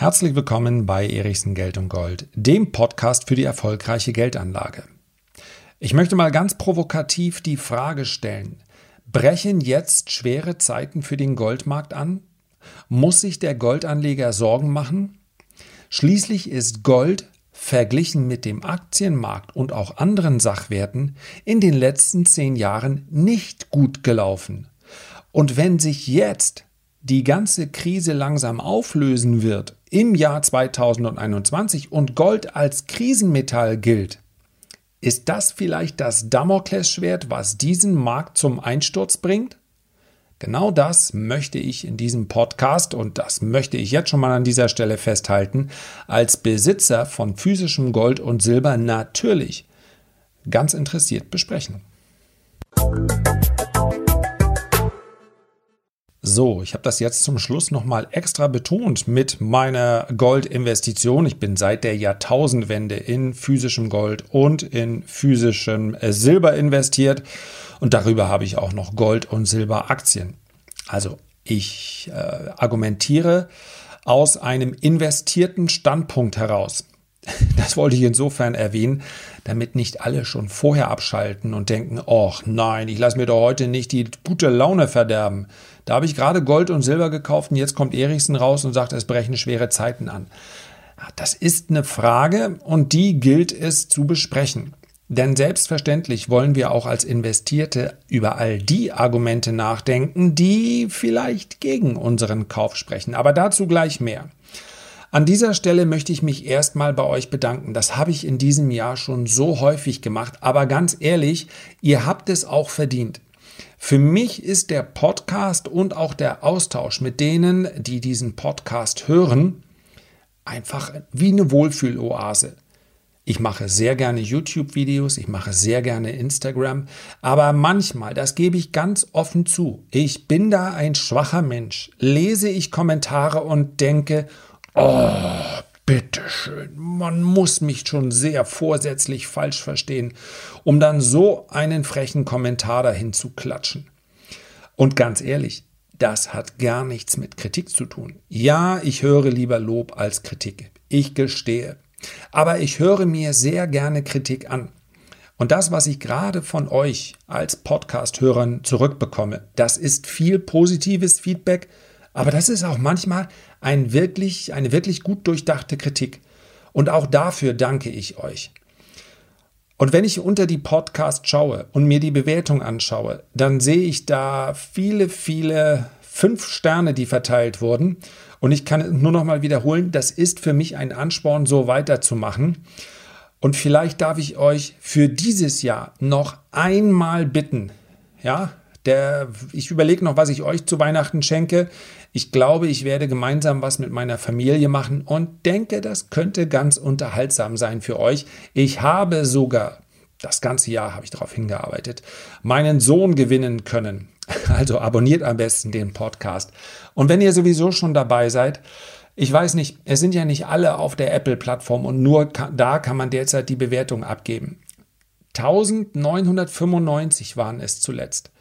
Herzlich willkommen bei Erichsen Geld und Gold, dem Podcast für die erfolgreiche Geldanlage. Ich möchte mal ganz provokativ die Frage stellen, brechen jetzt schwere Zeiten für den Goldmarkt an? Muss sich der Goldanleger Sorgen machen? Schließlich ist Gold verglichen mit dem Aktienmarkt und auch anderen Sachwerten in den letzten zehn Jahren nicht gut gelaufen. Und wenn sich jetzt die ganze Krise langsam auflösen wird im Jahr 2021 und Gold als Krisenmetall gilt, ist das vielleicht das Damoklesschwert, was diesen Markt zum Einsturz bringt? Genau das möchte ich in diesem Podcast und das möchte ich jetzt schon mal an dieser Stelle festhalten, als Besitzer von physischem Gold und Silber natürlich ganz interessiert besprechen. So, ich habe das jetzt zum Schluss nochmal extra betont mit meiner Goldinvestition. Ich bin seit der Jahrtausendwende in physischem Gold und in physischem äh, Silber investiert und darüber habe ich auch noch Gold- und Silberaktien. Also ich äh, argumentiere aus einem investierten Standpunkt heraus. Das wollte ich insofern erwähnen, damit nicht alle schon vorher abschalten und denken, ach nein, ich lasse mir doch heute nicht die gute Laune verderben. Da habe ich gerade Gold und Silber gekauft und jetzt kommt Erichsen raus und sagt, es brechen schwere Zeiten an. Das ist eine Frage und die gilt es zu besprechen. Denn selbstverständlich wollen wir auch als Investierte über all die Argumente nachdenken, die vielleicht gegen unseren Kauf sprechen. Aber dazu gleich mehr. An dieser Stelle möchte ich mich erstmal bei euch bedanken. Das habe ich in diesem Jahr schon so häufig gemacht. Aber ganz ehrlich, ihr habt es auch verdient. Für mich ist der Podcast und auch der Austausch mit denen, die diesen Podcast hören, einfach wie eine Wohlfühloase. Ich mache sehr gerne YouTube-Videos, ich mache sehr gerne Instagram, aber manchmal, das gebe ich ganz offen zu, ich bin da ein schwacher Mensch, lese ich Kommentare und denke, oh, bitteschön, man muss mich schon sehr vorsätzlich falsch verstehen, um dann so einen frechen Kommentar dahin zu klatschen. Und ganz ehrlich, das hat gar nichts mit Kritik zu tun. Ja, ich höre lieber Lob als Kritik. Ich gestehe. Aber ich höre mir sehr gerne Kritik an. Und das, was ich gerade von euch als Podcast-Hörern zurückbekomme, das ist viel positives Feedback, aber das ist auch manchmal ein wirklich, eine wirklich gut durchdachte Kritik. Und auch dafür danke ich euch. Und wenn ich unter die Podcast schaue und mir die Bewertung anschaue, dann sehe ich da viele, viele fünf Sterne, die verteilt wurden. Und ich kann nur noch mal wiederholen, das ist für mich ein Ansporn, so weiterzumachen. Und vielleicht darf ich euch für dieses Jahr noch einmal bitten, ja, der, ich überlege noch, was ich euch zu Weihnachten schenke. Ich glaube, ich werde gemeinsam was mit meiner Familie machen und denke, das könnte ganz unterhaltsam sein für euch. Ich habe sogar, das ganze Jahr habe ich darauf hingearbeitet, meinen Sohn gewinnen können. Also abonniert am besten den Podcast. Und wenn ihr sowieso schon dabei seid, ich weiß nicht, es sind ja nicht alle auf der Apple-Plattform und nur da kann man derzeit die Bewertung abgeben. 1995 waren es zuletzt.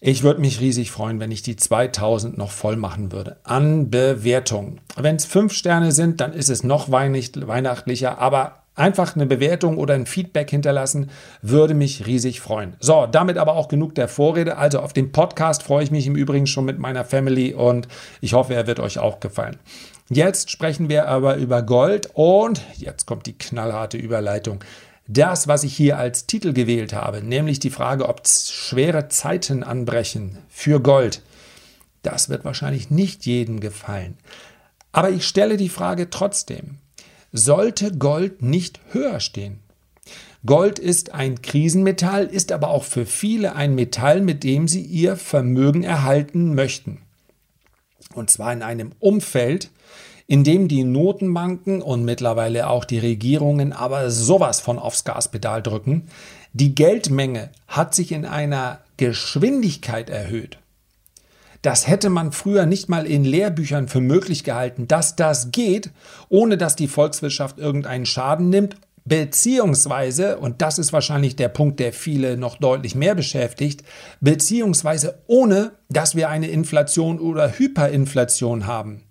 Ich würde mich riesig freuen, wenn ich die 2000 noch voll machen würde. An Bewertung. Wenn es fünf Sterne sind, dann ist es noch weihnachtlicher, aber einfach eine Bewertung oder ein Feedback hinterlassen, würde mich riesig freuen. So, damit aber auch genug der Vorrede. Also auf den Podcast freue ich mich im Übrigen schon mit meiner Family und ich hoffe, er wird euch auch gefallen. Jetzt sprechen wir aber über Gold und jetzt kommt die knallharte Überleitung das, was ich hier als Titel gewählt habe, nämlich die Frage, ob schwere Zeiten anbrechen für Gold, das wird wahrscheinlich nicht jedem gefallen. Aber ich stelle die Frage trotzdem, sollte Gold nicht höher stehen? Gold ist ein Krisenmetall, ist aber auch für viele ein Metall, mit dem sie ihr Vermögen erhalten möchten. Und zwar in einem Umfeld, indem die Notenbanken und mittlerweile auch die Regierungen aber sowas von aufs Gaspedal drücken. Die Geldmenge hat sich in einer Geschwindigkeit erhöht. Das hätte man früher nicht mal in Lehrbüchern für möglich gehalten, dass das geht, ohne dass die Volkswirtschaft irgendeinen Schaden nimmt, beziehungsweise, und das ist wahrscheinlich der Punkt, der viele noch deutlich mehr beschäftigt, beziehungsweise ohne, dass wir eine Inflation oder Hyperinflation haben.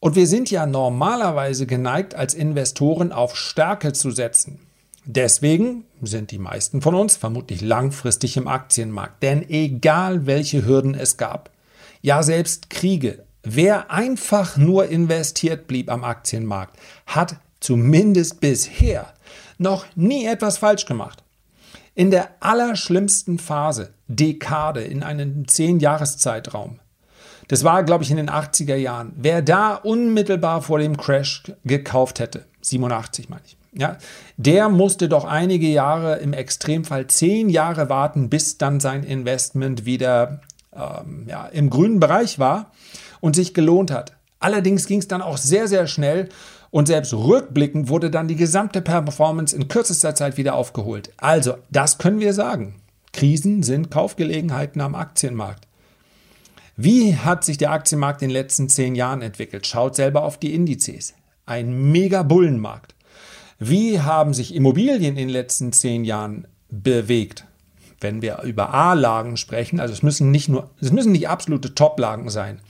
Und wir sind ja normalerweise geneigt, als Investoren auf Stärke zu setzen. Deswegen sind die meisten von uns vermutlich langfristig im Aktienmarkt. Denn egal welche Hürden es gab, ja selbst Kriege, wer einfach nur investiert blieb am Aktienmarkt, hat zumindest bisher noch nie etwas falsch gemacht. In der allerschlimmsten Phase, Dekade, in einem 10-Jahres-Zeitraum, das war, glaube ich, in den 80er Jahren, wer da unmittelbar vor dem Crash gekauft hätte, 87 meine ich, ja, der musste doch einige Jahre, im Extremfall zehn Jahre warten, bis dann sein Investment wieder ähm, ja, im grünen Bereich war und sich gelohnt hat. Allerdings ging es dann auch sehr, sehr schnell und selbst rückblickend wurde dann die gesamte Performance in kürzester Zeit wieder aufgeholt. Also, das können wir sagen. Krisen sind Kaufgelegenheiten am Aktienmarkt. Wie hat sich der Aktienmarkt in den letzten zehn Jahren entwickelt? Schaut selber auf die Indizes. Ein mega Bullenmarkt. Wie haben sich Immobilien in den letzten zehn Jahren bewegt? Wenn wir über A-Lagen sprechen, also es müssen nicht nur, es müssen nicht absolute Top-Lagen sein.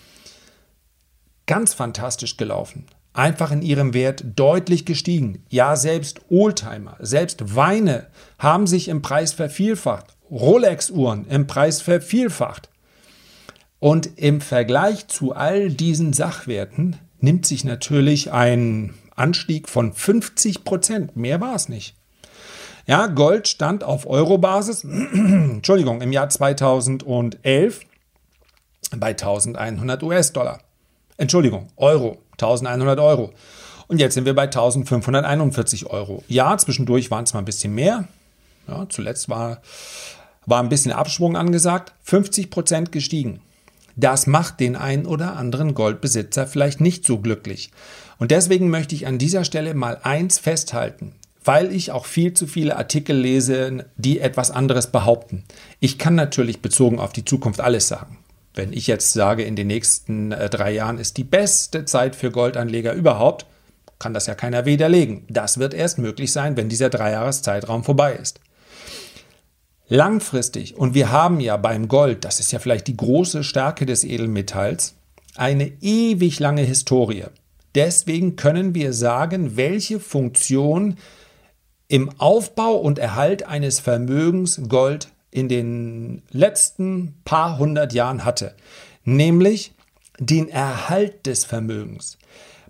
Ganz fantastisch gelaufen. Einfach in ihrem Wert deutlich gestiegen. Ja, selbst Oldtimer, selbst Weine haben sich im Preis vervielfacht. Rolex-Uhren im Preis vervielfacht. Und im Vergleich zu all diesen Sachwerten nimmt sich natürlich ein Anstieg von 50 Prozent. Mehr war es nicht. Ja, Gold stand auf Euro-Basis, Entschuldigung, im Jahr 2011 bei 1100 US-Dollar. Entschuldigung, Euro, 1100 Euro. Und jetzt sind wir bei 1541 Euro. Ja, zwischendurch waren es mal ein bisschen mehr. Ja, zuletzt war, war ein bisschen Abschwung angesagt. 50 Prozent gestiegen. Das macht den einen oder anderen Goldbesitzer vielleicht nicht so glücklich. Und deswegen möchte ich an dieser Stelle mal eins festhalten, weil ich auch viel zu viele Artikel lese, die etwas anderes behaupten. Ich kann natürlich bezogen auf die Zukunft alles sagen. Wenn ich jetzt sage, in den nächsten äh, drei Jahren ist die beste Zeit für Goldanleger überhaupt, kann das ja keiner widerlegen. Das wird erst möglich sein, wenn dieser Dreijahreszeitraum vorbei ist. Langfristig, und wir haben ja beim Gold, das ist ja vielleicht die große Stärke des Edelmetalls, eine ewig lange Historie. Deswegen können wir sagen, welche Funktion im Aufbau und Erhalt eines Vermögens Gold in den letzten paar hundert Jahren hatte, nämlich den Erhalt des Vermögens.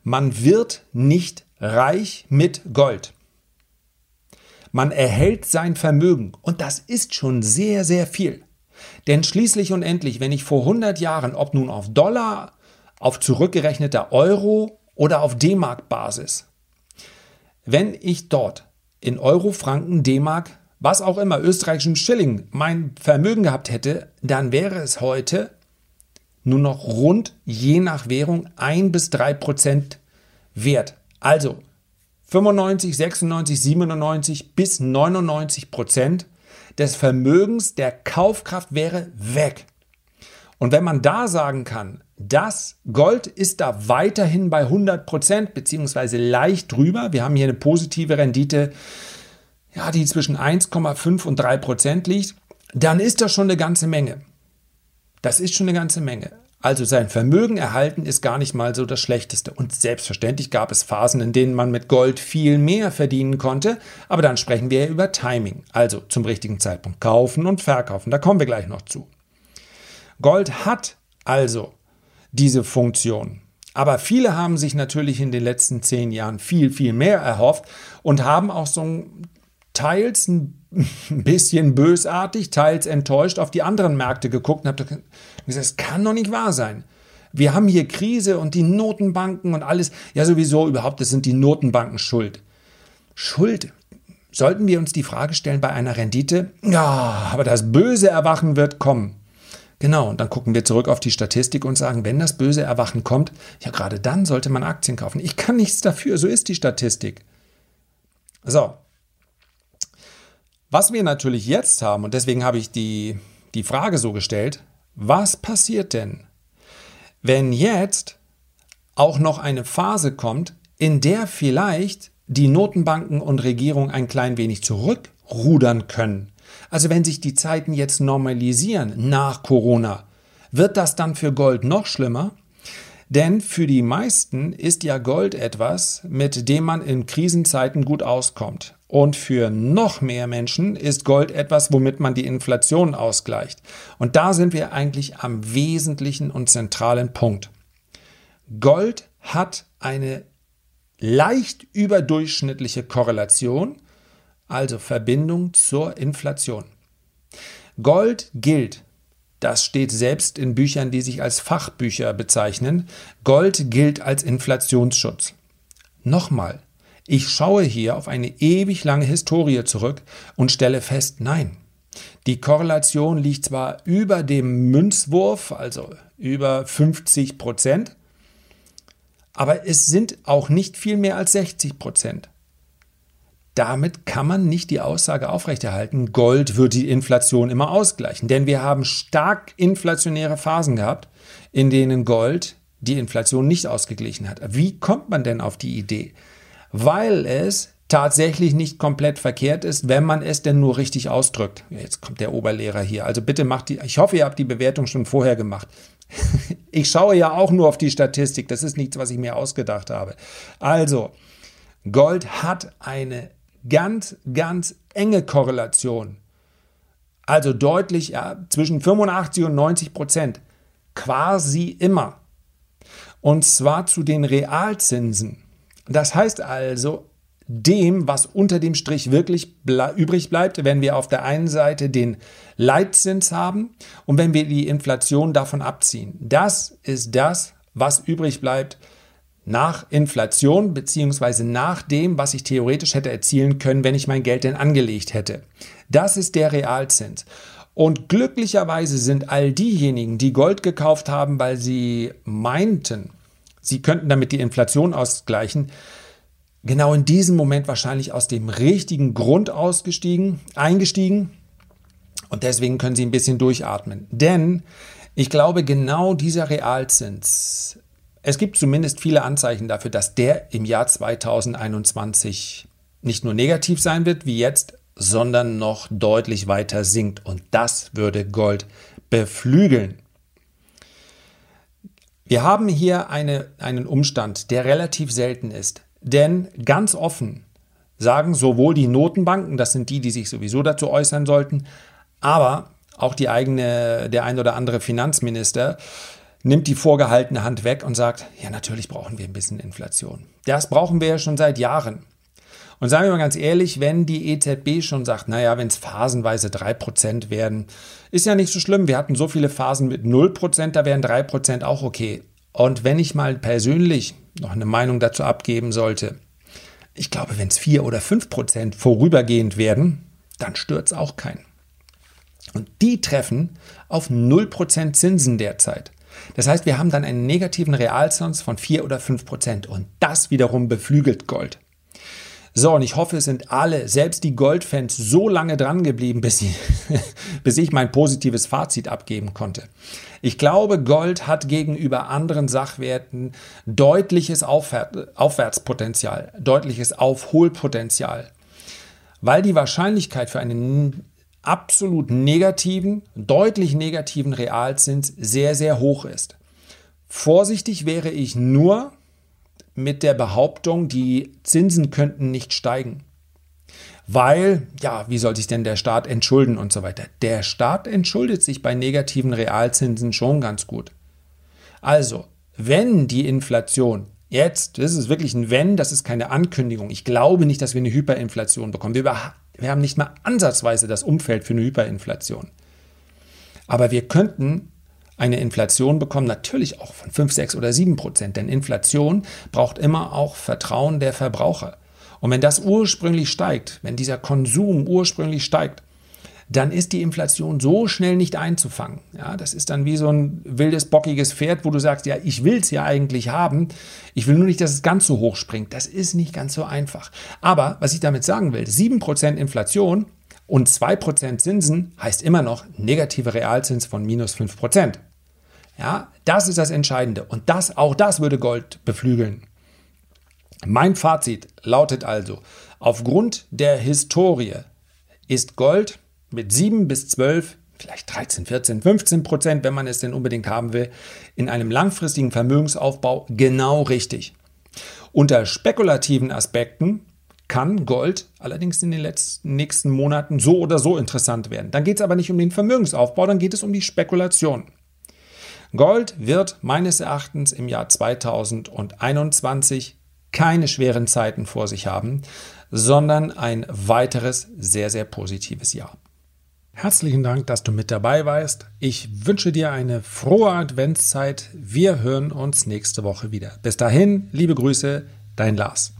Man wird nicht reich mit Gold. Man erhält sein Vermögen und das ist schon sehr, sehr viel. Denn schließlich und endlich, wenn ich vor 100 Jahren, ob nun auf Dollar, auf zurückgerechneter Euro oder auf D-Mark-Basis, wenn ich dort in Euro, Franken, D-Mark, was auch immer, österreichischen Schilling mein Vermögen gehabt hätte, dann wäre es heute nur noch rund je nach Währung ein bis drei Prozent wert. Also 95, 96, 97 bis 99 Prozent des Vermögens der Kaufkraft wäre weg. Und wenn man da sagen kann, das Gold ist da weiterhin bei 100 Prozent beziehungsweise leicht drüber, wir haben hier eine positive Rendite, ja, die zwischen 1,5 und 3 Prozent liegt, dann ist das schon eine ganze Menge. Das ist schon eine ganze Menge. Also sein Vermögen erhalten ist gar nicht mal so das Schlechteste. Und selbstverständlich gab es Phasen, in denen man mit Gold viel mehr verdienen konnte, aber dann sprechen wir über Timing, also zum richtigen Zeitpunkt kaufen und verkaufen. Da kommen wir gleich noch zu. Gold hat also diese Funktion. Aber viele haben sich natürlich in den letzten zehn Jahren viel, viel mehr erhofft und haben auch so teils ein bisschen bösartig, teils enttäuscht auf die anderen Märkte geguckt und habe gesagt, es kann doch nicht wahr sein. Wir haben hier Krise und die Notenbanken und alles. Ja, sowieso überhaupt, das sind die Notenbanken schuld. Schuld? Sollten wir uns die Frage stellen bei einer Rendite? Ja, aber das böse Erwachen wird kommen. Genau, und dann gucken wir zurück auf die Statistik und sagen, wenn das böse Erwachen kommt, ja, gerade dann sollte man Aktien kaufen. Ich kann nichts dafür, so ist die Statistik. So, was wir natürlich jetzt haben, und deswegen habe ich die, die Frage so gestellt, was passiert denn, wenn jetzt auch noch eine Phase kommt, in der vielleicht die Notenbanken und Regierung ein klein wenig zurückrudern können, also wenn sich die Zeiten jetzt normalisieren nach Corona, wird das dann für Gold noch schlimmer? Denn für die meisten ist ja Gold etwas, mit dem man in Krisenzeiten gut auskommt. Und für noch mehr Menschen ist Gold etwas, womit man die Inflation ausgleicht. Und da sind wir eigentlich am wesentlichen und zentralen Punkt. Gold hat eine leicht überdurchschnittliche Korrelation, also Verbindung zur Inflation. Gold gilt das steht selbst in Büchern, die sich als Fachbücher bezeichnen. Gold gilt als Inflationsschutz. Nochmal, ich schaue hier auf eine ewig lange Historie zurück und stelle fest, nein. Die Korrelation liegt zwar über dem Münzwurf, also über 50 Prozent, aber es sind auch nicht viel mehr als 60 Prozent. Damit kann man nicht die Aussage aufrechterhalten, Gold wird die Inflation immer ausgleichen. Denn wir haben stark inflationäre Phasen gehabt, in denen Gold die Inflation nicht ausgeglichen hat. Wie kommt man denn auf die Idee? Weil es tatsächlich nicht komplett verkehrt ist, wenn man es denn nur richtig ausdrückt. Jetzt kommt der Oberlehrer hier. Also bitte macht die, ich hoffe, ihr habt die Bewertung schon vorher gemacht. Ich schaue ja auch nur auf die Statistik. Das ist nichts, was ich mir ausgedacht habe. Also, Gold hat eine ganz, ganz enge Korrelation. Also deutlich ja, zwischen 85 und 90 Prozent. Quasi immer. Und zwar zu den Realzinsen. Das heißt also, dem, was unter dem Strich wirklich ble übrig bleibt, wenn wir auf der einen Seite den Leitzins haben und wenn wir die Inflation davon abziehen. Das ist das, was übrig bleibt nach Inflation beziehungsweise nach dem, was ich theoretisch hätte erzielen können, wenn ich mein Geld denn angelegt hätte. Das ist der Realzins. Und glücklicherweise sind all diejenigen, die Gold gekauft haben, weil sie meinten, sie könnten damit die Inflation ausgleichen, genau in diesem Moment wahrscheinlich aus dem richtigen Grund ausgestiegen, eingestiegen. Und deswegen können sie ein bisschen durchatmen. Denn ich glaube, genau dieser Realzins es gibt zumindest viele Anzeichen dafür, dass der im Jahr 2021 nicht nur negativ sein wird wie jetzt, sondern noch deutlich weiter sinkt. Und das würde Gold beflügeln. Wir haben hier eine, einen Umstand, der relativ selten ist. Denn ganz offen sagen sowohl die Notenbanken, das sind die, die sich sowieso dazu äußern sollten, aber auch die eigene, der ein oder andere Finanzminister, nimmt die vorgehaltene Hand weg und sagt, ja, natürlich brauchen wir ein bisschen Inflation. Das brauchen wir ja schon seit Jahren. Und sagen wir mal ganz ehrlich, wenn die EZB schon sagt, naja, wenn es phasenweise 3% werden, ist ja nicht so schlimm. Wir hatten so viele Phasen mit 0%, da wären 3% auch okay. Und wenn ich mal persönlich noch eine Meinung dazu abgeben sollte, ich glaube, wenn es 4 oder 5% vorübergehend werden, dann stört auch keinen. Und die treffen auf 0% Zinsen derzeit. Das heißt, wir haben dann einen negativen Realzins von 4 oder 5 Prozent und das wiederum beflügelt Gold. So, und ich hoffe, es sind alle, selbst die Goldfans, so lange dran geblieben, bis, sie, bis ich mein positives Fazit abgeben konnte. Ich glaube, Gold hat gegenüber anderen Sachwerten deutliches Aufwärtspotenzial, deutliches Aufholpotenzial, weil die Wahrscheinlichkeit für einen absolut negativen, deutlich negativen Realzins sehr, sehr hoch ist. Vorsichtig wäre ich nur mit der Behauptung, die Zinsen könnten nicht steigen. Weil, ja, wie soll sich denn der Staat entschulden und so weiter? Der Staat entschuldet sich bei negativen Realzinsen schon ganz gut. Also, wenn die Inflation jetzt, das ist wirklich ein Wenn, das ist keine Ankündigung. Ich glaube nicht, dass wir eine Hyperinflation bekommen. Wir, wir haben nicht mal ansatzweise das Umfeld für eine Hyperinflation. Aber wir könnten eine Inflation bekommen, natürlich auch von 5, 6 oder 7 Prozent. Denn Inflation braucht immer auch Vertrauen der Verbraucher. Und wenn das ursprünglich steigt, wenn dieser Konsum ursprünglich steigt, dann ist die Inflation so schnell nicht einzufangen. Ja, das ist dann wie so ein wildes, bockiges Pferd, wo du sagst, ja, ich will es ja eigentlich haben. Ich will nur nicht, dass es ganz so hoch springt. Das ist nicht ganz so einfach. Aber was ich damit sagen will, 7% Inflation und 2% Zinsen heißt immer noch negative Realzins von minus 5%. Ja, das ist das Entscheidende. Und das, auch das würde Gold beflügeln. Mein Fazit lautet also, aufgrund der Historie ist Gold mit 7 bis 12, vielleicht 13, 14, 15 Prozent, wenn man es denn unbedingt haben will, in einem langfristigen Vermögensaufbau genau richtig. Unter spekulativen Aspekten kann Gold allerdings in den letzten, nächsten Monaten so oder so interessant werden. Dann geht es aber nicht um den Vermögensaufbau, dann geht es um die Spekulation. Gold wird meines Erachtens im Jahr 2021 keine schweren Zeiten vor sich haben, sondern ein weiteres sehr, sehr positives Jahr. Herzlichen Dank, dass du mit dabei warst. Ich wünsche dir eine frohe Adventszeit. Wir hören uns nächste Woche wieder. Bis dahin, liebe Grüße, dein Lars.